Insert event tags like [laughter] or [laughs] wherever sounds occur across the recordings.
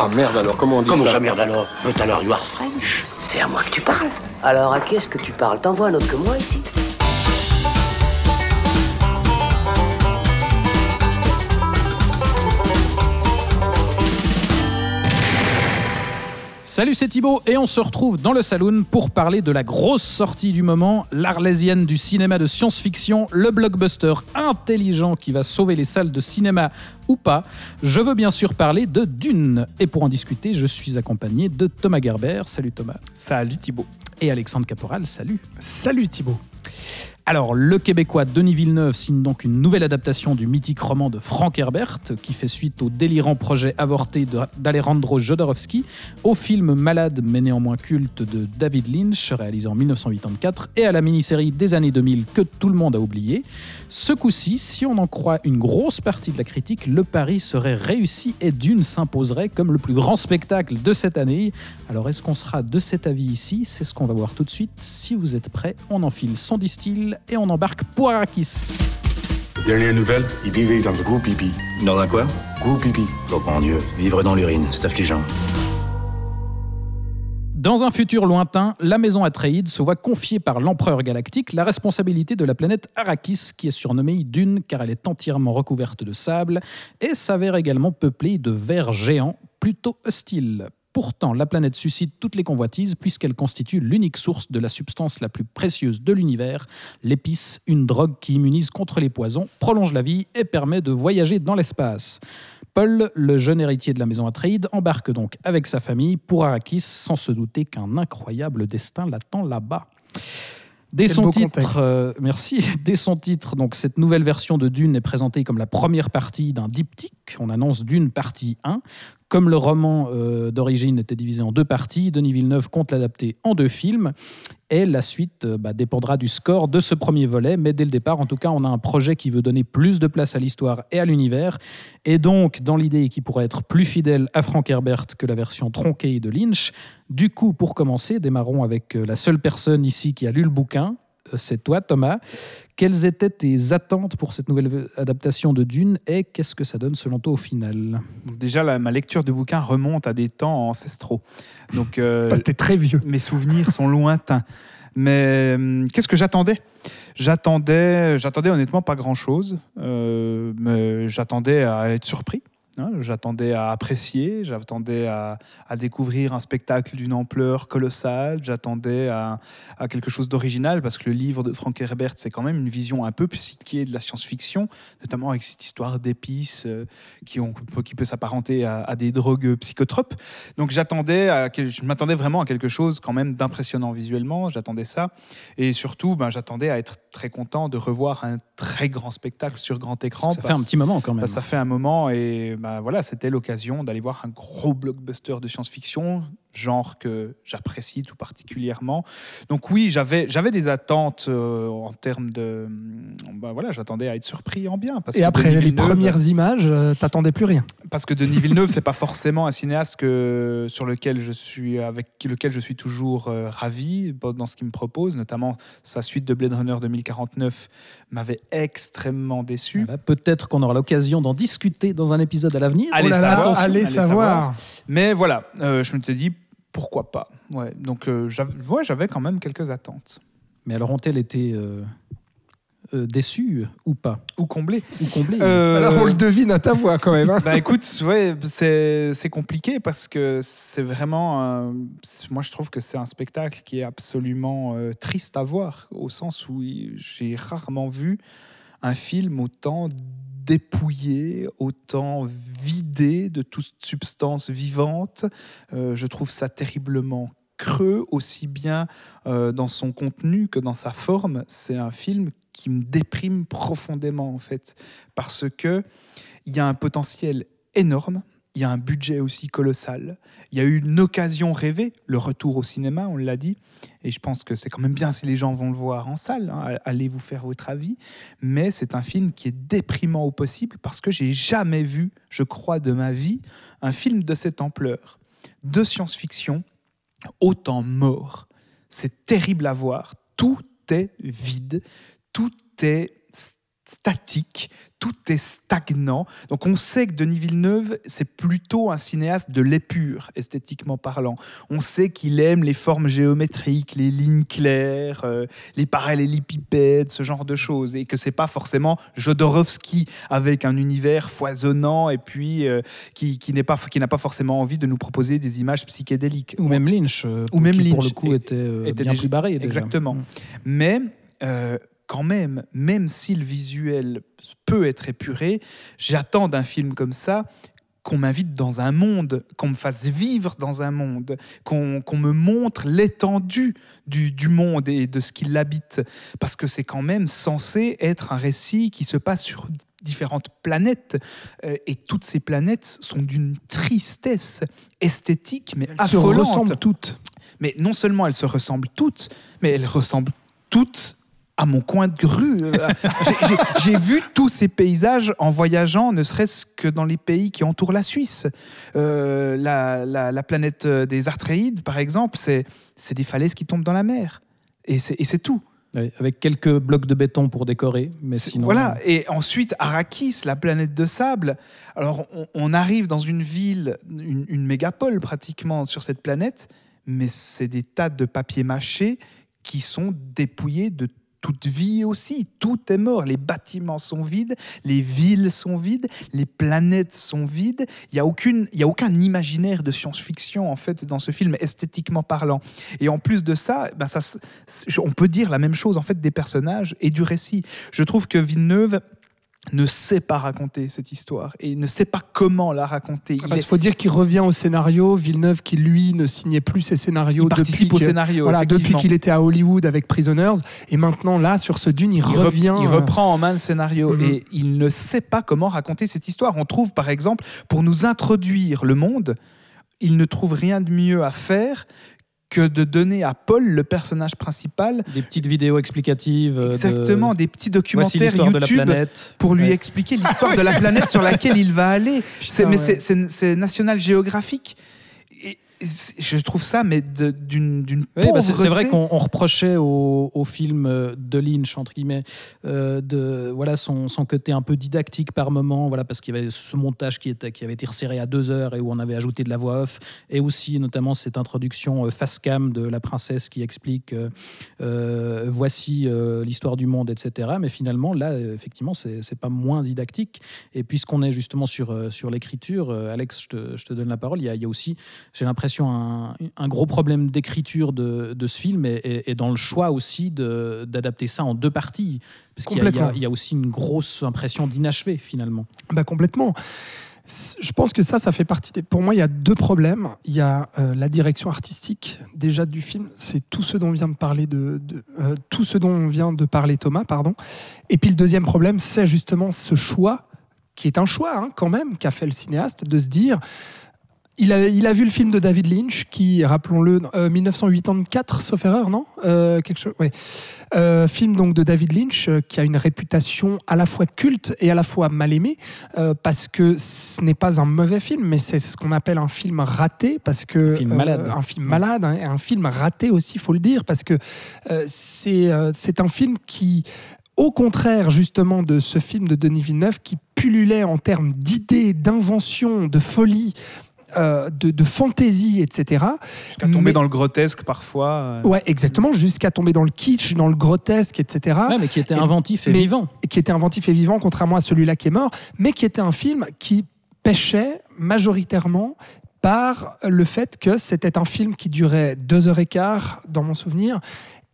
Ah merde alors, comment on dit Comment ça ça, merde alors? But alors, you are French. C'est à moi que tu parles. Alors à qui est-ce que tu parles? T'envoies un autre que moi ici? Salut, c'est Thibaut et on se retrouve dans le saloon pour parler de la grosse sortie du moment, l'arlésienne du cinéma de science-fiction, le blockbuster intelligent qui va sauver les salles de cinéma ou pas. Je veux bien sûr parler de Dune. Et pour en discuter, je suis accompagné de Thomas Gerber. Salut Thomas. Salut Thibaut. Et Alexandre Caporal. Salut. Salut Thibaut. Alors, le Québécois Denis Villeneuve signe donc une nouvelle adaptation du mythique roman de Frank Herbert, qui fait suite au délirant projet avorté d'Alejandro Jodorowsky, au film malade mais néanmoins culte de David Lynch, réalisé en 1984, et à la mini-série des années 2000 que tout le monde a oublié. Ce coup-ci, si on en croit une grosse partie de la critique, le pari serait réussi et Dune s'imposerait comme le plus grand spectacle de cette année. Alors, est-ce qu'on sera de cet avis ici? C'est ce qu'on va voir tout de suite. Si vous êtes prêts, on enfile son distil et on embarque pour Arrakis. Dernière nouvelle, il vivait dans un gros pipi. Dans un quoi? Gros pipi. Oh mon Dieu, vivre dans l'urine, c'est affligeant. Dans un futur lointain, la maison Atreides se voit confier par l'empereur galactique la responsabilité de la planète Arrakis, qui est surnommée Dune car elle est entièrement recouverte de sable et s'avère également peuplée de vers géants plutôt hostiles. Pourtant, la planète suscite toutes les convoitises puisqu'elle constitue l'unique source de la substance la plus précieuse de l'univers, l'épice, une drogue qui immunise contre les poisons, prolonge la vie et permet de voyager dans l'espace. Paul, le jeune héritier de la maison Atreides, embarque donc avec sa famille pour Arrakis sans se douter qu'un incroyable destin l'attend là-bas. Dès Quel son titre, euh, merci. [laughs] Dès son titre, donc cette nouvelle version de Dune est présentée comme la première partie d'un diptyque. On annonce Dune partie 1. Comme le roman euh, d'origine était divisé en deux parties, Denis Villeneuve compte l'adapter en deux films. Et la suite euh, bah, dépendra du score de ce premier volet. Mais dès le départ, en tout cas, on a un projet qui veut donner plus de place à l'histoire et à l'univers. Et donc, dans l'idée qui pourrait être plus fidèle à Frank Herbert que la version tronquée de Lynch. Du coup, pour commencer, démarrons avec euh, la seule personne ici qui a lu le bouquin. Euh, C'est toi, Thomas. Quelles étaient tes attentes pour cette nouvelle adaptation de Dune et qu'est-ce que ça donne selon toi au final? Donc déjà, la- ma lecture de bouquin remonte à des temps ancestraux. Donc, euh, Parce que t'es très vieux. mes souvenirs sont lointains. Mais hum, qu'est-ce que j'attendais? J'attendais, j'attendais honnêtement pas grand-chose. Euh, mais j'attendais à être surpris. Hein. j'attendais à apprécier. J'attendais à, à découvrir un spectacle d'une ampleur colossale. J'attendais à, à quelque chose d'original parce que le livre de Frank Herbert, c'est quand même une vision un peu psyché de la science-fiction, notamment avec cette histoire d'épices euh, qui, ont, qui peut s'apparenter à, à des drogues psychotropes. Donc j'attendais, je m'attendais vraiment à quelque chose quand même d'impressionnant visuellement. J'attendais ça, et surtout, ben, j'attendais à être très content de revoir un très grand spectacle sur grand écran. Ça fait un petit moment quand même. ça fait un moment et bah, voilà, c'était l'occasion d'aller voir un gros blockbuster de science-fiction, genre que j'apprécie tout particulièrement. Donc oui, j'avais j'avais des attentes euh, en termes de bah, voilà, j'attendais à être surpris en bien parce Et que après Denis les Villeneuve- premières images, euh, t'attendais plus rien. parce que Denis Villeneuve, c'est pas forcément un cinéaste que, sur lequel je suis, avec lequel je suis toujours euh, ravi dans ce qu'il me propose, notamment sa suite de Blade Runner 2049 m'avait extrêmement déçu. Voilà, Peut-être qu'on aura l'occasion d'en discuter dans un épisode à l'avenir. Allez oh là là, savoir, allez, allez savoir. savoir. Mais voilà, euh, je me suis dit pourquoi pas. Ouais, donc euh, j'avais ouais, j'avais quand même quelques attentes. Mais alors ont-elles été euh, euh, déçues ou pas? Ou comblé. Ou comblées Euh, Alors on le devine à ta voix quand même. hein. [laughs] Bah écoute, ouais, c'est c'est compliqué parce que c'est vraiment. moi, je trouve que c'est un spectacle qui est absolument euh, triste à voir, au sens où j'ai rarement vu un film autant dépouillé, autant vidé de toute substance vivante. Euh, je trouve ça terriblement creux, aussi bien euh, dans son contenu que dans sa forme. C'est un film qui me déprime profondément, en fait, parce que il y a un potentiel énorme. Il y a un budget aussi colossal. Il y a eu une occasion rêvée, le retour au cinéma, on l'a dit. Et je pense que c'est quand même bien si les gens vont le voir en salle. hein. Allez vous faire votre avis. Mais c'est un film qui est déprimant au possible parce que j'ai jamais vu, je crois, de ma vie, un film de cette ampleur, de science-fiction, autant mort. C'est terrible à voir. Tout est vide. Tout est statique, tout est stagnant. Donc on sait que Denis Villeneuve, c'est plutôt un cinéaste de l'épure, esthétiquement parlant. On sait qu'il aime les formes géométriques, les lignes claires, euh, les parallélépipèdes, ce genre de choses, et que c'est pas forcément Jodorowsky avec un univers foisonnant et puis euh, qui, qui n'est pas qui n'a pas forcément envie de nous proposer des images psychédéliques. Ou même Lynch, euh, Ou même qui pour Lynch, le coup était, euh, était bien déjà- plus barré. déjà. Exactement. Mm. Mais euh, quand même, même si le visuel peut être épuré, j'attends d'un film comme ça qu'on m'invite dans un monde, qu'on me fasse vivre dans un monde, qu'on me montre l'étendue du, du monde et de ce qui l'habite. Parce que c'est quand même censé être un récit qui se passe sur différentes planètes. Euh, et toutes ces planètes sont d'une tristesse esthétique, mais Elles se ressemblent toutes. Mais non seulement elles se ressemblent toutes, mais elles ressemblent toutes à mon coin de grue. Euh, j'ai- vu tous ces paysages en voyageant, ne serait-ce que dans les pays qui entourent la Suisse. Euh, la, la- la planète euh, des Artréides, par exemple, c'est des falaises qui tombent dans la mer. Et c'est tout. Avec quelques blocs de béton pour décorer, mais sinon. Voilà. Et ensuite, Arrakis, la planète de sable. Alors, on, on arrive dans une ville, une, une mégapole pratiquement sur cette planète, mais c'est des tas de papier mâché qui sont dépouillés de toute vie aussi. Tout est mort. Les bâtiments sont vides, les villes sont vides, les planètes sont vides. Il n'y a, aucune, y a aucun imaginaire de science-fiction en fait dans ce film, esthétiquement parlant. Et en plus de ça, ben ça, on peut dire la même chose en fait des personnages et du récit. Je trouve que Villeneuve ne sait pas raconter cette histoire et ne sait pas comment la raconter. Il, Parce est- qu'il faut dire qu'il revient au scénario. Villeneuve, qui lui ne signait plus ses scénarios il depuis au scénario. Voilà, depuis qu'il était à Hollywood avec Prisoners. Et maintenant, là, sur ce dune, il, il, re- revient. il euh, reprend en main le scénario Mhm. et il ne sait pas comment raconter cette histoire. On trouve par exemple, pour nous introduire le monde, il ne trouve rien de mieux à faire que de donner à Paul, le personnage principal, Des petites vidéos explicatives. euh, de- exactement des petits documentaires l'histoire de la YouTube planète. pour lui Ouais. expliquer [laughs] l'histoire de la planète sur laquelle il va aller. C'est- mais ouais. c'est National Geographic. Je trouve ça mais d'une Oui, bah, c'est vrai pauvreté. qu'on on reprochait au, au film euh, de Lynch, entre guillemets, euh, de voilà, son, son côté un peu didactique par moment, voilà, parce qu'il y avait ce montage qui, était, qui avait été resserré à deux heures et où on avait ajouté de la voix off, et aussi notamment cette introduction euh, face cam de la princesse qui explique euh, voici euh, l'histoire du monde, etc. Mais finalement, là, effectivement, c'est pas moins didactique. Et puisqu'on est justement sur, sur l'écriture, Alex, je te, je te donne la parole, il y a, il y a aussi j'ai l'impression, un, un gros problème d'écriture de, de ce film et, et- et dans le choix aussi d'adapter ça en deux parties. Parce qu'il y, a- y aussi une grosse impression d'inachevé finalement. Bah, complètement. Je pense que ça, ça fait partie des... Pour moi, il y a deux problèmes. Il y a euh, la direction artistique déjà du film. C'est tout ce dont vient de parler de, de- euh, tout ce dont vient de parler Thomas, pardon. Et puis le deuxième problème, c'est justement ce choix qui est un choix hein, quand même qu'a fait le cinéaste de se dire. Il a, il a vu le film de David Lynch, qui, rappelons-le, euh, 1984, sauf erreur, non Euh, quelque chose, ouais. Euh, film donc de David Lynch, euh, qui a une réputation à la fois culte et à la fois mal aimée, euh, parce que ce n'est pas un mauvais film, mais c'est ce qu'on appelle un film raté, parce que euh, Un film malade. un film malade, hein, et un film raté aussi, il faut le dire, parce que euh, c'est euh, c'est un film qui au contraire justement de ce film de Denis Villeneuve qui pullulait en termes d'idées, d'inventions, de folie, euh, de, de fantaisie, etc. Jusqu'à tomber Mais- dans le grotesque parfois. euh. Ouais, exactement, jusqu'à tomber dans le kitsch, dans le grotesque, etc. Ouais, mais qui était Et- inventif et mais- vivant. qui était inventif et vivant, contrairement à celui-là qui est mort, mais qui était un film qui pêchait majoritairement par le fait que c'était un film qui durait deux heures et quart, dans mon souvenir,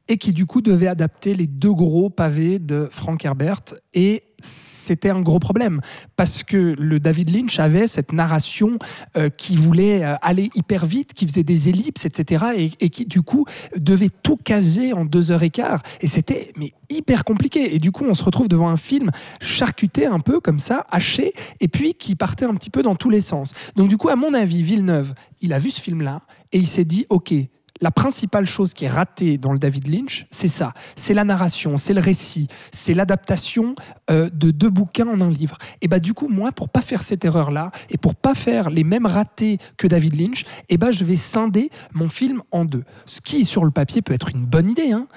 et qui du coup devait adapter les deux gros pavés de Frank Herbert. Et c'était un gros problème, parce que le David Lynch avait cette narration euh, qui voulait euh, aller hyper vite, qui faisait des ellipses, etc., et, et qui du coup devait tout caser en deux heures et quart. Et c'était mais hyper compliqué. Et du coup, on se retrouve devant un film charcuté un peu comme ça, haché, et puis qui partait un petit peu dans tous les sens. Donc du coup, à mon avis, Villeneuve, il a vu ce film-là et il s'est dit, ok. La principale chose qui est ratée dans le David Lynch, c'est ça. C'est la narration, c'est le récit, c'est l'adaptation euh, de deux bouquins en un livre. Et bah du coup, moi, pour pas faire cette erreur-là et pour pas faire les mêmes ratés que David Lynch, et bah je vais scinder mon film en deux. Ce qui, sur le papier, peut être une bonne idée, hein.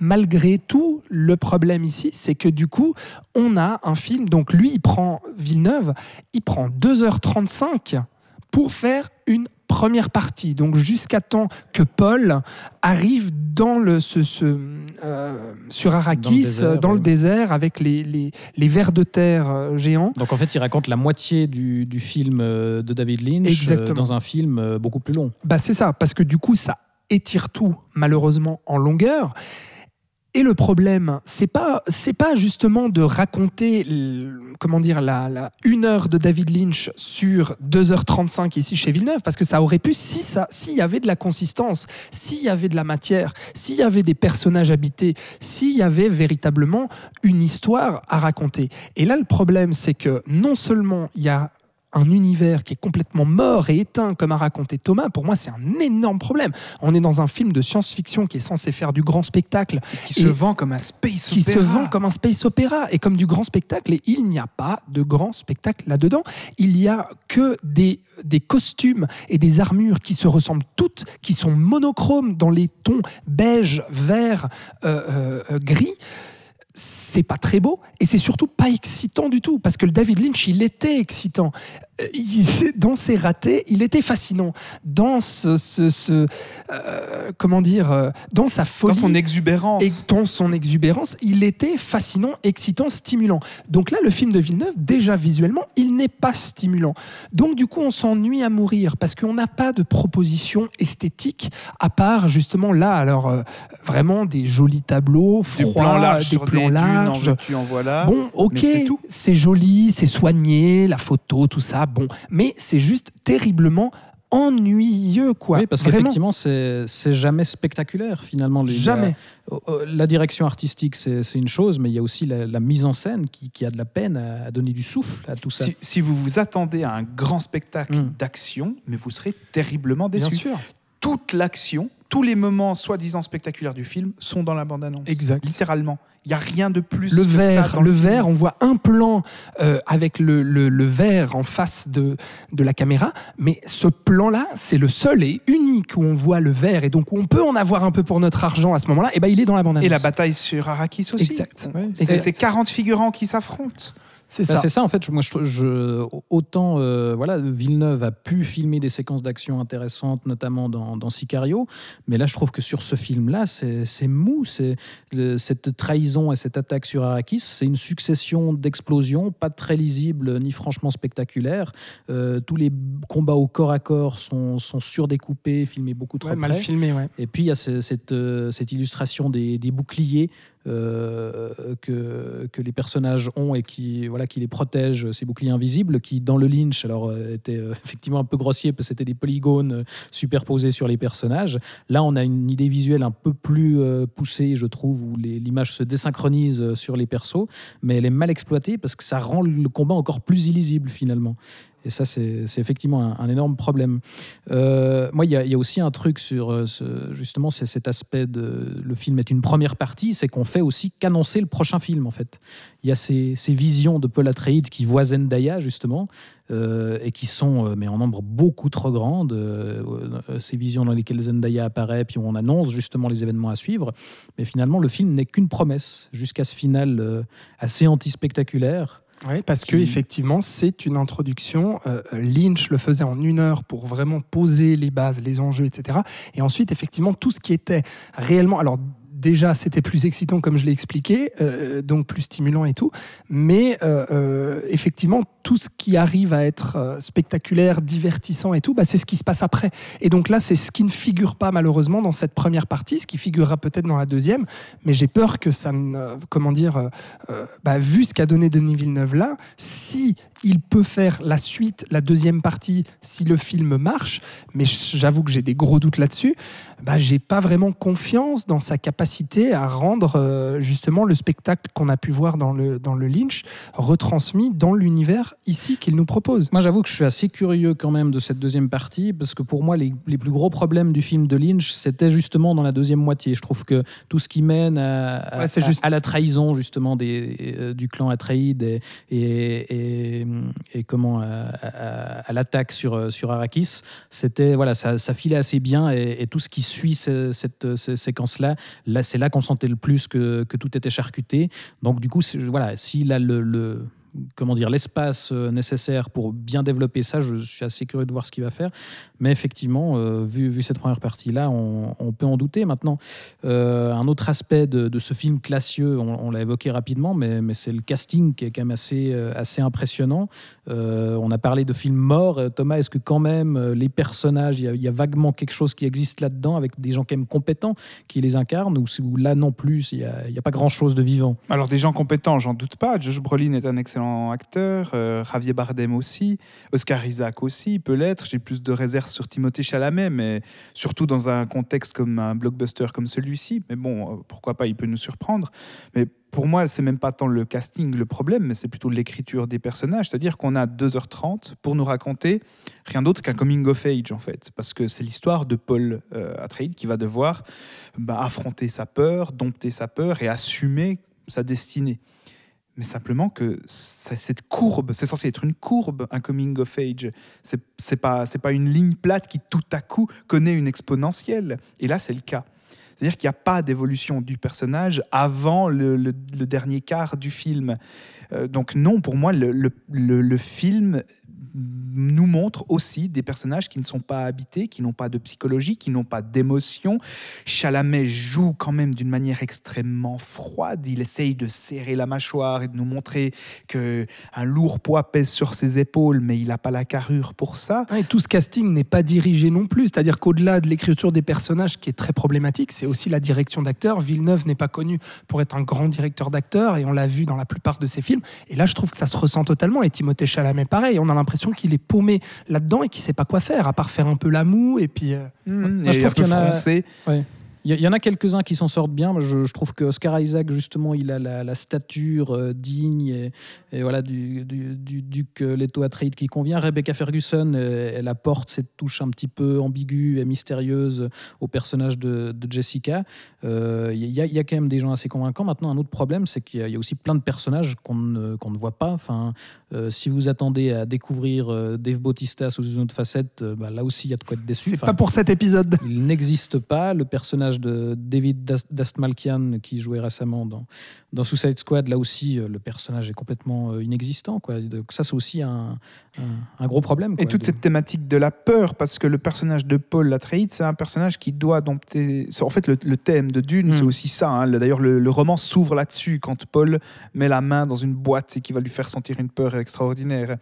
malgré tout, le problème ici, c'est que du coup, on a un film. Donc lui, il prend Villeneuve, il prend 2h35 pour faire une première partie. Donc jusqu'à temps que Paul arrive dans le, ce, ce, euh, sur Arrakis, désert, dans le désert, avec les, les, les vers de terre euh, géants. Donc en fait, il raconte la moitié du, du film euh, de David Lynch Exactement. dans un film beaucoup plus long. Bah c'est ça, parce que du coup, ça étire tout, malheureusement, en longueur. Et le problème, c'est pas c'est pas justement de raconter comment dire la, la une heure de David Lynch sur 2h35 ici chez Villeneuve parce que ça aurait pu si ça s'il y avait de la consistance, s'il y avait de la matière, s'il y avait des personnages habités, s'il y avait véritablement une histoire à raconter. Et là le problème c'est que non seulement il y a un univers qui est complètement mort et éteint, comme a raconté Thomas, pour moi, c'est un énorme problème. On est dans un film de science-fiction qui est censé faire du grand spectacle, Qui se vend comme un space qui se opéra. vend comme un space opéra et comme du grand spectacle. Et il n'y a pas de grand spectacle là-dedans. Il y a que des, des costumes et des armures qui se ressemblent toutes, qui sont monochromes dans les tons beige, vert, euh, euh, euh, gris. C'est pas très beau et c'est surtout pas excitant du tout parce que le David Lynch il était excitant il- dans ses ratés il était fascinant dans ce, ce- ce, euh, comment dire euh, dans sa Dans folie son exubérance. et dans son exubérance, il était fascinant, excitant, stimulant. Donc là, le film de Villeneuve, déjà visuellement, il n'est pas stimulant. Donc du coup, on s'ennuie à mourir parce qu'on n'a pas de proposition esthétique à part justement là, alors euh, vraiment des jolis tableaux des froids, plans larges des plans des dunes, en veux-tu, en voilà. Bon, ok, c'est joli, c'est soigné, la photo, tout ça, bon, mais c'est juste terriblement ennuyeux, quoi. oui, parce qu'effectivement, c'est c'est jamais spectaculaire finalement. Les- Jamais. La, euh, la direction artistique, c'est c'est une chose, mais il y a aussi la, la mise en scène qui, qui a de la peine à, à donner du souffle à tout ça. Si, si vous vous attendez à un grand spectacle Mm. d'action, mais vous serez terriblement Bien déçu. sûr. Toute l'action, tous les moments soi-disant spectaculaires du film sont dans la bande-annonce. Exact. Littéralement. Il n'y a rien de plus le que ça verre, dans le verre, on voit un plan euh, avec le, le, le verre en face de, de la caméra, mais ce plan-là, c'est le seul et unique où on voit le verre et donc où on peut en avoir un peu pour notre argent à ce moment-là, et ben il est dans la bande Et la bataille sur Arrakis aussi. Exact. Ouais, c'est 40 figurants qui s'affrontent. C'est Bah, ça. c'est ça en fait. Moi, je, je- autant euh, voilà, Villeneuve a pu filmer des séquences d'action intéressantes, notamment dans, dans Sicario, mais là, je trouve que sur ce film-là, c'est mou. C'est cette trahison et cette attaque sur Arrakis, c'est une succession d'explosions, pas très lisibles ni franchement spectaculaires. Euh, tous les combats au corps à corps sont, sont surdécoupés, filmés beaucoup trop Ouais, mal près. filmé, ouais. Et puis il y a cette, euh, cette illustration des, des boucliers euh, que, que les personnages ont et qui, voilà, qui les protègent, ces boucliers invisibles, qui dans le Lynch alors, euh, étaient euh, [laughs] effectivement un peu grossiers parce que c'était des polygones superposés sur les personnages. Là, on a une idée visuelle un peu plus poussée, je trouve, où l'image se désynchronise sur les persos, mais elle est mal exploitée parce que ça rend le combat encore plus illisible finalement. Et ça, c'est effectivement un, énorme problème. Euh, moi, il y, a- aussi un truc sur euh, ce- justement cet aspect de le film est une première partie, c'est qu'on fait aussi qu'annoncer le prochain film en fait. Il y a ces, visions de Paul Atreides qui voient Zendaya justement euh, et qui sont mais en nombre beaucoup trop grandes. ces visions dans lesquelles Zendaya apparaît, puis on annonce justement les événements à suivre. Mais finalement, le film n'est qu'une promesse jusqu'à ce final assez anti-spectaculaire. Oui, parce que effectivement, c'est une introduction. Euh, Lynch le faisait en une heure pour vraiment poser les bases, les enjeux, etc. Et ensuite, effectivement, tout ce qui était réellement. Alors, déjà, c'était plus excitant, comme je l'ai expliqué, euh, donc plus stimulant et tout. Mais euh, euh, effectivement, tout ce qui arrive à être spectaculaire, divertissant et tout, bah, c'est ce qui se passe après. Et donc là, c'est ce qui ne figure pas malheureusement dans cette première partie, ce qui figurera peut-être dans la deuxième. Mais j'ai peur que ça ne. Comment dire bah, vu ce qu'a donné Denis Villeneuve là, si il peut faire la suite, la deuxième partie, si le film marche, mais j'avoue que j'ai des gros doutes là-dessus, bah, j'ai pas vraiment confiance dans sa capacité à rendre euh, justement le spectacle qu'on a pu voir dans le, dans le Lynch retransmis dans l'univers ici qu'il nous propose. Moi, j'avoue que je suis assez curieux quand même de cette deuxième partie, parce que pour moi, les, les plus gros problèmes du film de Lynch, c'était justement dans la deuxième moitié. Je trouve que tout ce qui mène à, à- Ouais, c'est à- juste. à la trahison justement des, euh, du clan Atreides et, et, et, et comment à, à- l'attaque sur, sur Arrakis, c'était voilà, ça, ça filait assez bien et, tout ce qui suit ce- cette, séquence-là, là, c'est là qu'on sentait le plus que, que tout était charcuté. Donc du coup, voilà, s'il a le, comment dire l'espace euh, nécessaire pour bien développer ça, je suis assez curieux de voir ce qu'il va faire. Mais effectivement, euh, vu, cette première partie-là, on, peut en douter. Maintenant, euh, un autre aspect de, ce film classieux, on, l'a évoqué rapidement, mais, c'est le casting qui est quand même assez, euh, impressionnant. On a parlé de films morts. Thomas, est-ce que quand même les personnages, il y, a- vaguement quelque chose qui existe là-dedans avec des gens quand même compétents qui les incarnent ou, là non plus, il n'y a, a pas grand-chose de vivant? Alors des gens compétents, j'en doute pas. Josh Brolin est un excellent acteur, Javier Bardem aussi, Oscar Isaac aussi, peut l'être. J'ai plus de réserves sur Timothée Chalamet, mais surtout dans un contexte comme un blockbuster comme celui-ci. Mais bon, euh, pourquoi pas, il peut nous surprendre. Mais pour moi, c'est même pas tant le casting le problème, mais c'est plutôt l'écriture des personnages. C'est-à-dire qu'on a 2h30 pour nous raconter rien d'autre qu'un coming of age, en fait. Parce que c'est l'histoire de Paul euh, Atreides qui va devoir bah, affronter sa peur, dompter sa peur et assumer sa destinée. Mais simplement que cette courbe, c'est censé être une courbe, un coming of age. C'est c'est pas, pas une ligne plate qui tout à coup connaît une exponentielle. Et là, c'est le cas. C'est-à-dire qu'il n'y a pas d'évolution du personnage avant le, dernier quart du film. Euh, donc non, pour moi, le- le film nous montre aussi des personnages qui ne sont pas habités, qui n'ont pas de psychologie, qui n'ont pas d'émotion. Chalamet joue quand même d'une manière extrêmement froide. Il essaye de serrer la mâchoire et de nous montrer que un lourd poids pèse sur ses épaules, mais il n'a pas la carrure pour ça. Et tout ce casting n'est pas dirigé non plus. C'est-à-dire qu'au-delà de l'écriture des personnages, qui est très problématique, c'est aussi la direction d'acteurs. Villeneuve n'est pas connu pour être un grand directeur d'acteurs, et on l'a vu dans la plupart de ses films. Et là, je trouve que ça se ressent totalement. Et Timothée Chalamet, pareil. On a l'impression qu'il est paumé là-dedans et qu'il sait pas quoi faire, à part faire un peu la moue. Et puis, euh, Mmh, Moi, je trouve qu'il y en a- français. Il y, en a quelques-uns qui s'en sortent bien. Je, je trouve que Oscar Isaac, justement, il a la, la stature euh, digne et, et voilà, du, du, du duc euh, Leto Atreides qui convient. Rebecca Ferguson, euh, elle apporte cette touche un petit peu ambiguë et mystérieuse au personnage de, de Jessica. Il y, a- il y a quand même des gens assez convaincants. Maintenant, un autre problème, c'est qu'il y, a- il y a aussi plein de personnages qu'on ne, qu'on ne voit pas. Enfin, si vous attendez à découvrir Dave Bautista sous une autre facette, bah, là aussi, il y a de quoi être déçu. c'est Enfin, pas pour cet épisode. il n'existe pas. Le personnage de David Das- Dastmalchian, qui jouait récemment dans, dans Suicide Squad, là aussi, euh, le personnage est complètement euh, inexistant. Quoi. Donc ça, c'est aussi un, un, un gros problème. Et toute de- cette thématique de la peur, parce que le personnage de Paul Atreides, c'est un personnage qui doit dompter. En fait, le, le thème de Dune, Mm. c'est aussi ça. hein. Le- D'ailleurs, le, le roman s'ouvre là-dessus quand Paul met la main dans une boîte et qui va lui faire sentir une peur extraordinaire.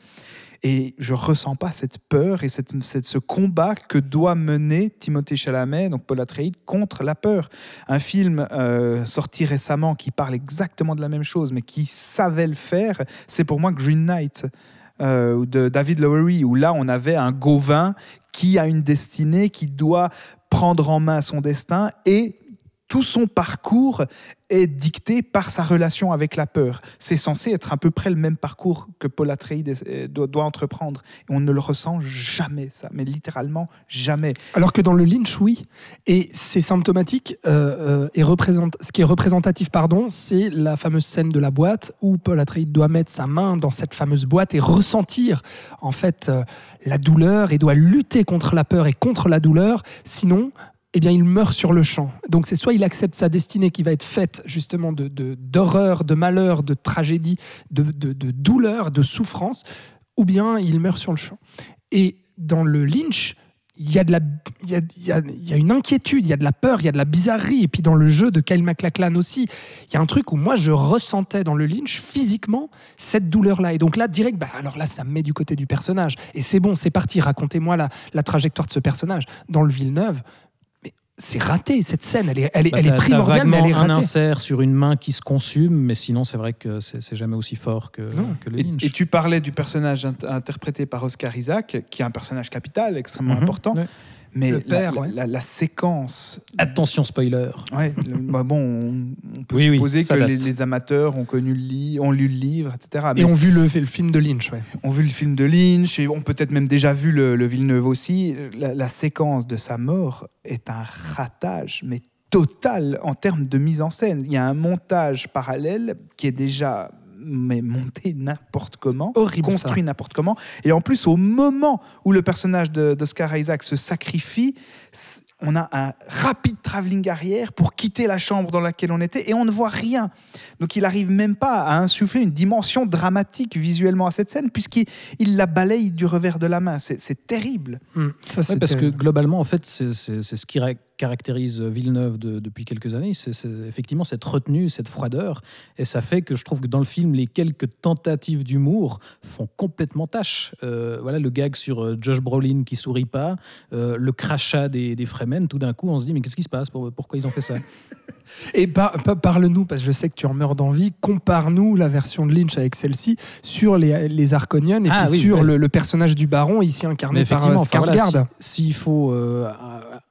Et je ressens pas cette peur et cette, ce combat que doit mener Timothée Chalamet, donc Paul Atreides, contre la peur. Un film euh, sorti récemment qui parle exactement de la même chose, mais qui savait le faire, c'est pour moi Green Knight euh, de David Lowery, où là on avait un Gauvin qui a une destinée, qui doit prendre en main son destin et tout son parcours est dicté par sa relation avec la peur. C'est censé être à peu près le même parcours que Paul Atreides euh, doit, entreprendre. On ne le ressent jamais, ça, mais littéralement jamais. Alors que dans le Lynch, oui. Et c'est symptomatique. euh, euh, et représente, ce qui est représentatif, pardon, c'est la fameuse scène de la boîte où Paul Atreides doit mettre sa main dans cette fameuse boîte et ressentir en fait la douleur et doit lutter contre la peur et contre la douleur. Sinon, eh bien, il meurt sur le champ. Donc, c'est soit il accepte sa destinée qui va être faite justement de de- d'horreur, de, malheur, de tragédie, de, de, douleur, de souffrance, ou bien il meurt sur le champ. Et dans le Lynch, il y, a de la, il, y a, il y a- une inquiétude, il y a de la peur, il y a de la bizarrerie. Et puis dans le jeu de Kyle MacLachlan aussi, il y a un truc où moi je ressentais dans le Lynch physiquement cette douleur-là. Et donc là, direct, bah, alors là, ça me met du côté du personnage. Et c'est bon, c'est parti, racontez-moi la, la trajectoire de ce personnage. Dans le Villeneuve, c'est raté, cette scène, elle est, elle est, Bah, elle est primordiale, mais elle est vaguement un ratée. insert sur une main qui se consume, mais sinon, c'est vrai que c'est c'est jamais aussi fort que, Non. que le Et, Lynch. et tu parlais du personnage int- interprété par Oscar Isaac, qui est un personnage capital, extrêmement Mhm. important. Ouais. Mais Le la- père, la, ouais. la- la séquence Attention, spoiler. Ouais, le- [laughs] bah bon, on, on peut Oui, supposer que les, les amateurs ont connu le li- ont lu le livre, etc. Mais Et on vu le, le film de Lynch, ouais. ont vu le film de Lynch et ont peut-être même déjà vu le, le Villeneuve aussi. La, la séquence de sa mort est un ratage, mais total en termes de mise en scène. Il y a un montage parallèle qui est déjà mais monté n'importe comment, Horrible, construit n'importe comment. Et en plus, au moment où le personnage d'Oscar Isaac se sacrifie, on a un rapide travelling arrière pour quitter la chambre dans laquelle on était et on ne voit rien. Donc il arrive même pas à insuffler une dimension dramatique visuellement à cette scène puisqu'il il la balaye du revers de la main. C'est terrible. Ça, Ouais, c'est parce que globalement, en fait, c'est ce qui ra- caractérise Villeneuve de- depuis quelques années, c'est effectivement cette retenue, cette froideur, et ça fait que je trouve que dans le film, les quelques tentatives d'humour font complètement tâche. Euh, voilà, le gag sur euh, Josh Brolin qui sourit pas, euh, le crachat des, des Tout d'un coup, on se dit mais qu'est-ce qui se passe? Pour- Pourquoi ils ont fait ça? Et par- par- parle-nous, parce que je sais que tu en meurs d'envie, compare-nous la version de Lynch avec celle-ci sur les, les Arconians et Ah puis oui, sur ouais. le, le personnage du baron, ici incarné par euh, Skarsgård. voilà, si- s'il faut euh,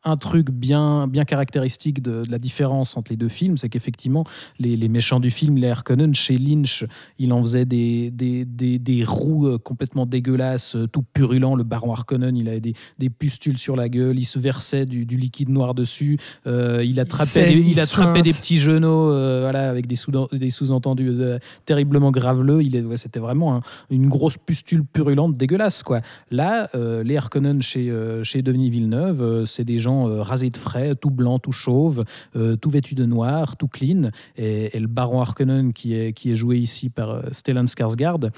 un truc bien, bien caractéristique de, de la différence entre les deux films, c'est qu'effectivement, les, les méchants du film, les Harkonnen, chez Lynch, il en faisait des, des, des, des roues euh, complètement dégueulasses, euh, tout purulent. Le baron Harkonnen, il avait des, des pustules sur la gueule, il se versait du, du liquide noir dessus, euh, il attrapait, saigne, il il attrapait suinte. des petits genoux euh, voilà, avec des sous- des sous-entendus euh, terriblement graveleux. Ouais, C'était vraiment un- une grosse pustule purulente, dégueulasse. Quoi. Là, euh, les Harkonnen chez, chez Denis Villeneuve, c'est des gens rasés de frais, tout blanc, tout chauve, tout vêtus de noir, tout clean. Et, et le baron Harkonnen, qui est, qui est joué ici par Stellan Skarsgård,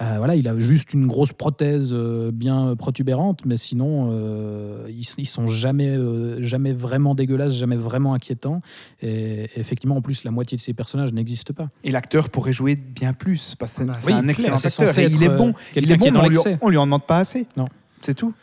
euh, voilà, il a juste une grosse prothèse euh, bien protubérante, mais sinon, euh, ils, ils sont jamais, euh, jamais vraiment dégueulasses, jamais vraiment inquiétants. Et effectivement, en plus, la moitié de ces personnages n'existent pas. Et l'acteur pourrait jouer bien plus parce que c'est Bah, c'est oui, un excellent acteur. Et il est bon, il est qui bon, est dans mais on lui, on lui en demande pas assez. Non. C'est tout.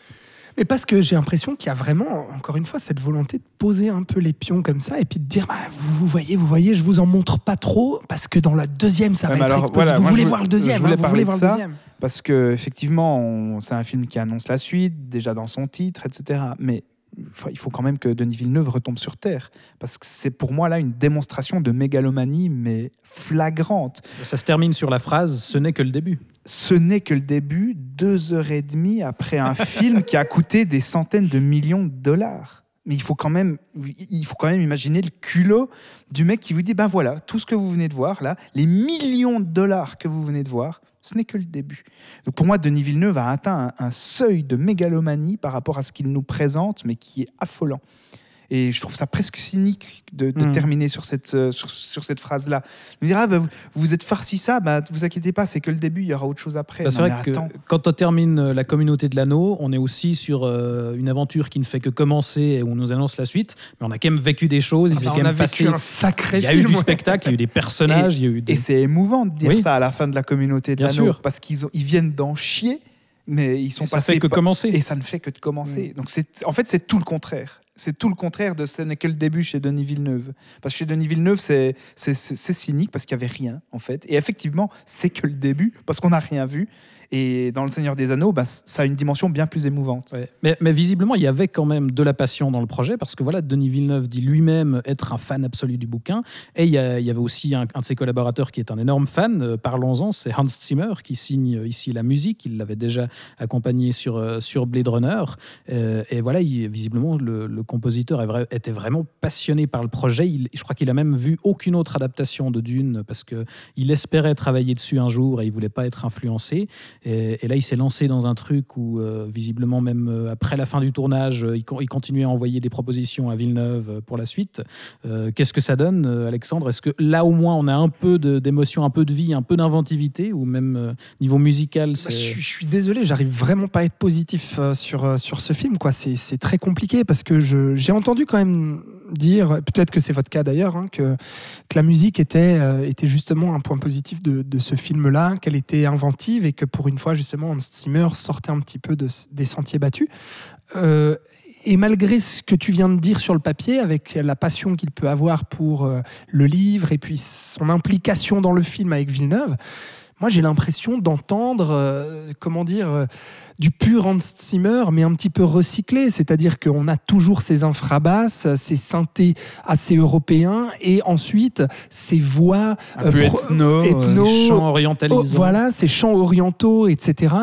Mais parce que j'ai l'impression qu'il y a vraiment, encore une fois, cette volonté de poser un peu les pions comme ça et puis de dire, bah, vous, vous voyez, vous voyez, je vous en montre pas trop parce que dans la deuxième, ça Ouais, va être alors, voilà, vous voulez je voir le deuxième, je voulais hein, vous voulez de voir ça. le deuxième. Parce que effectivement, c'est un film qui annonce la suite, déjà dans son titre, etc. Mais il faut quand même que Denis Villeneuve retombe sur terre, parce que c'est pour moi là une démonstration de mégalomanie, mais flagrante. Ça se termine sur la phrase Ce n'est que le début. Ce n'est que le début, deux heures et demie après un [laughs] film qui a coûté des centaines de millions de dollars. Mais il faut quand même, il faut quand même imaginer le culot du mec qui vous dit ben voilà, tout ce que vous venez de voir là, les millions de dollars que vous venez de voir, ce n'est que le début. Donc pour moi, Denis Villeneuve a atteint un, un seuil de mégalomanie par rapport à ce qu'il nous présente, mais qui est affolant. Et je trouve ça presque cynique de, de Mm. terminer sur cette, euh, sur, sur cette phrase-là. On dira, bah, vous, vous êtes farci ça, bah, vous inquiétez pas, c'est que le début, il y aura autre chose après. Bah, c'est vrai que quand on termine euh, la communauté de l'anneau, on est aussi sur euh, une aventure qui ne fait que commencer et où on nous annonce la suite. Mais on a quand même vécu des choses. Ah il bah, quand on a même vécu un sacré Il y a eu du spectacle, il y a eu des [laughs] personnages, il y a eu des... Et c'est émouvant de dire Oui. ça à la fin de la communauté de l'anneau, parce qu'ils ils viennent d'en chier, mais ils sont Et ça passés fait que commencer. et ça ne fait que de commencer. Donc c'est en fait c'est tout le contraire. C'est tout le contraire de ce n'est que le début chez Denis Villeneuve. Parce que chez Denis Villeneuve, c'est cynique parce qu'il n'y avait rien, en fait. Et effectivement, c'est que le début parce qu'on n'a rien vu. Et dans Le Seigneur des Anneaux, bah, ça a une dimension bien plus émouvante. Mais, visiblement, il y avait quand même de la passion dans le projet, parce que voilà, Denis Villeneuve dit lui-même être un fan absolu du bouquin. Et il y, avait aussi un, de ses collaborateurs qui est un énorme fan, euh, parlons-en, c'est Hans Zimmer, qui signe euh, ici la musique. Il l'avait déjà accompagné sur, euh, Blade Runner. Et voilà, il- visiblement, le, compositeur était vraiment passionné par le projet. Je crois qu'il a même vu aucune autre adaptation de Dune, parce qu'il espérait travailler dessus un jour et il voulait pas être influencé. Et, et là, il s'est lancé dans un truc où, euh, visiblement, même euh, après la fin du tournage, euh, il, con- il continuait à envoyer des propositions à Villeneuve pour la suite. Euh, Qu'est-ce que ça donne, Alexandre? Est-ce que là, au moins, on a un peu d'émotion, un peu de vie, un peu d'inventivité Ou même euh, niveau musical Bah, je, suis- je suis désolé, j'arrive vraiment pas à être positif sur, sur ce film. C'est très compliqué parce que j'ai entendu quand même dire, peut-être que c'est votre cas d'ailleurs, hein, que, la musique était, euh, était justement un point positif de, ce film-là, qu'elle était inventive et que pour une fois, justement, Hans Zimmer sortait un petit peu de- des sentiers battus. Euh, et malgré ce que tu viens de dire sur le papier, avec la passion qu'il peut avoir pour euh, le livre et puis son implication dans le film avec Villeneuve, moi j'ai l'impression d'entendre, euh, comment dire, euh, du pur Hans Zimmer, mais un petit peu recyclé. C'est-à-dire qu'on a toujours ces infrabasses, ces synthés assez européens, et ensuite ces voix Un euh, peu pro- ethno. ethno, chant Oh, orientalisant voilà, ces chants orientaux, etc.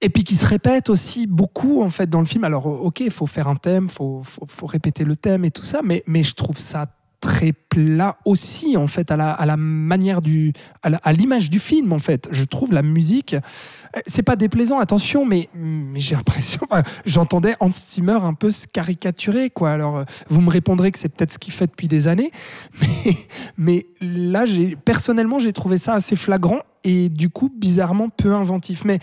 Et puis qui se répètent aussi beaucoup en fait dans le film. Alors ok, il faut faire un thème, il faut, faut, faut répéter le thème et tout ça, mais, mais je trouve ça très plat aussi en fait à la, manière du à l'image du film en fait. Je trouve la musique euh, c'est pas déplaisant attention mais, mais j'ai l'impression j'entendais Hans Zimmer un peu se caricaturer quoi. Alors euh, vous me répondrez que c'est peut-être ce qu'il fait depuis des années [laughs] mais, mais là j'ai personnellement j'ai trouvé ça assez flagrant et du coup bizarrement peu inventif. Mais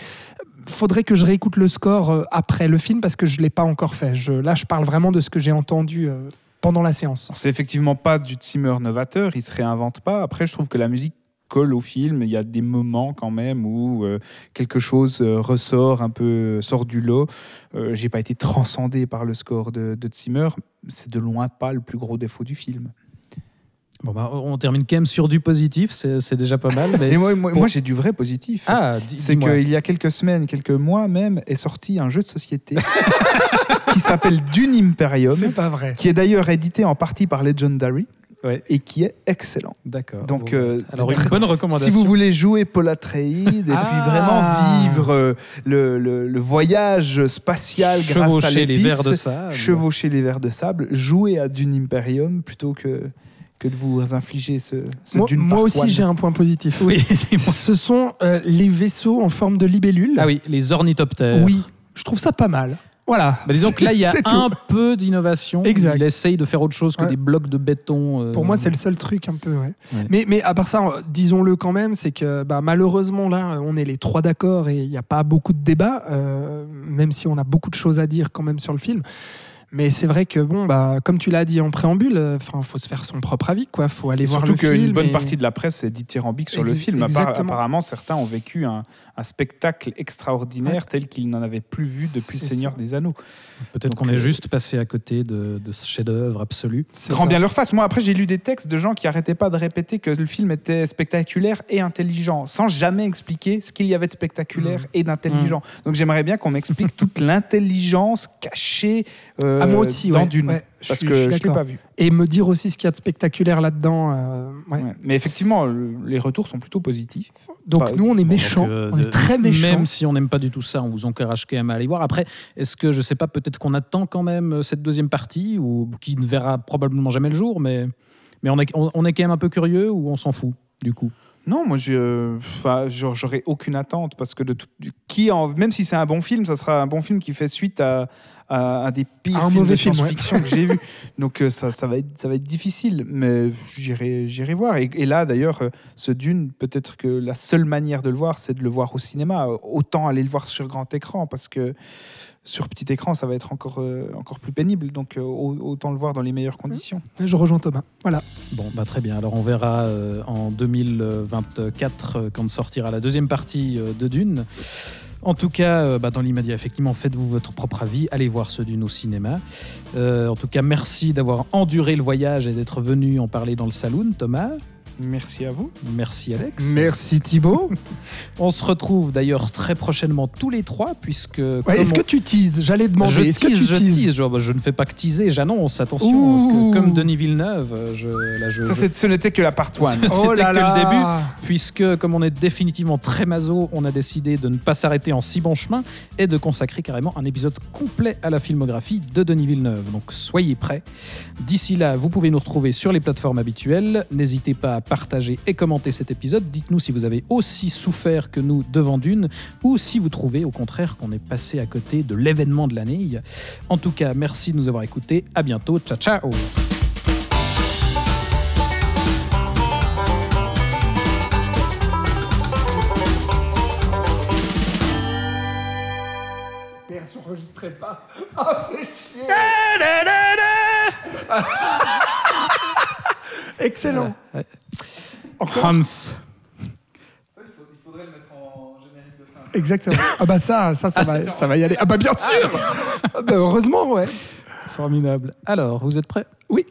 faudrait que je réécoute le score euh, après le film parce que je l'ai pas encore fait. Je, là je parle vraiment de ce que j'ai entendu euh, pendant la séance C'est effectivement pas du Zimmer novateur, il se réinvente pas. Après, je trouve que la musique colle au film. Il y a des moments quand même où euh, quelque chose euh, ressort un peu, sort du lot. Euh, J'ai pas été transcendé par le score de, de Zimmer. C'est de loin pas le plus gros défaut du film. Bon, bah, on termine quand même sur du positif, c'est déjà pas mal. Mais... [laughs] Et moi, moi, Bon. moi, j'ai du vrai positif. Ah, C'est qu'il y a quelques semaines, quelques mois même, est sorti un jeu de société [laughs] qui s'appelle Dune Imperium, c'est pas vrai qui est d'ailleurs édité en partie par Legendary Ouais. et qui est excellent. D'accord. Donc, Bon. euh, Alors, une très- bonne recommandation. Si vous voulez jouer Paul Atreides et puis Ah. vraiment vivre euh, le, le- le voyage spatial grâce à les vers de sable. chevaucher les vers de sable, jouer à Dune Imperium plutôt que, que de vous infliger ce, ce moi, Dune moi aussi j'ai un point positif Oui, [laughs] ce sont euh, les vaisseaux en forme de libellule Ah oui, les ornithoptères. oui je trouve ça pas mal voilà Bah, disons que là, il y a [laughs] tout. un peu d'innovation. Exact. Il essaye de faire autre chose que Ouais. des blocs de béton. euh, Pour moi, c'est le seul truc un peu. ouais. Ouais. Mais, mais à part ça, euh, disons-le quand même, c'est que bah, malheureusement, là, on est les trois d'accord et il n'y a pas beaucoup de débats, euh, même si on a beaucoup de choses à dire quand même sur le film. Mais c'est vrai que, bon, bah, comme tu l'as dit en préambule, il faut se faire son propre avis. Il faut aller Et voir surtout le film. qu'une bonne et- partie de la presse est dithyrambique sur le film. Exactement. Apparemment, certains ont vécu un, un spectacle extraordinaire tel qu'ils n'en avaient plus vu depuis Seigneur ça. des Anneaux. Peut-être qu'on est euh, juste passé à côté de, de ce chef-d'œuvre absolu. C'est Grand ça. bien leur face. Moi, après, j'ai lu des textes de gens qui arrêtaient pas de répéter que le film était spectaculaire et intelligent, sans jamais expliquer ce qu'il y avait de spectaculaire et d'intelligent. Donc, j'aimerais bien qu'on m'explique toute [laughs] l'intelligence cachée euh, Ah, moi aussi, dans ouais, Dune. ouais, je parce que je l'ai pas vu. Et me dire aussi ce qu'il y a de spectaculaire là-dedans. euh, ouais. Ouais. Mais effectivement, le- les retours sont plutôt positifs. Donc nous, on est méchants. Euh, on est très méchants. Même si on n'aime pas du tout ça, on vous encourage quand même à aller voir. Après, est-ce que, je sais pas, peut-être qu'on attend quand même euh, cette deuxième partie, ou qui ne verra probablement jamais le jour, mais, mais on, est, on, on est quand même un peu curieux ou on s'en fout, du coup? Non, moi, je, j'aurais aucune attente parce que de tout, qui, en, même si c'est un bon film, ça sera un bon film qui fait suite à, à, à des pires un films de ouais. science-fiction que j'ai vus. [laughs] Donc euh, ça, ça va être, ça va être difficile, mais j'irai, j'irai voir. Et, et là, d'ailleurs, euh, ce Dune, peut-être que la seule manière de le voir, c'est de le voir au cinéma. Autant aller le voir sur grand écran parce que sur petit écran, ça va être encore, euh, encore plus pénible. Donc euh, au- autant le voir dans les meilleures conditions. Je rejoins Thomas. Voilà. Bon, bah très bien. Alors on verra euh, en 2024 euh, quand sortira la deuxième partie euh, de Dune. En tout cas, bah, dans l'immédiat, effectivement, faites-vous votre propre avis. Allez voir ce Dune au cinéma. Euh, en tout cas, merci d'avoir enduré le voyage et d'être venu en parler dans le saloon, Thomas. Merci à vous. Merci, Alex. Merci Thibaut. [laughs] On se retrouve d'ailleurs très prochainement tous les trois, puisque. Ouais, Est-ce on- que tu teases J'allais demander. je Est-ce que tease, tu je teases tease. Genre, bah, je ne fais pas que teaser, j'annonce, attention. Ouh. que comme Denis Villeneuve, euh, je, là, je, Ça, je- ce n'était que la part one. [laughs] C'était Oh là que le début. puisque comme on est définitivement très maso, on a décidé de ne pas s'arrêter en si bon chemin et de consacrer carrément un épisode complet à la filmographie de Denis Villeneuve. Donc soyez prêts. D'ici là, vous pouvez nous retrouver sur les plateformes habituelles. N'hésitez pas à partager et commenter cet épisode. Dites-nous si vous avez aussi souffert que nous devant Dune ou si vous trouvez au contraire qu'on est passé à côté de l'événement de l'année. En tout cas, merci de nous avoir écoutés. À bientôt. Ciao ciao. J'enregistrais pas. Ah, fais chier. [laughs] Excellent. Hans. Exactement. Ah bah ça, ça, ça, va, ça va y aller. Ah bah bien sûr. Ah bah heureusement, ouais. Formidable. Alors, vous êtes prêts? Oui.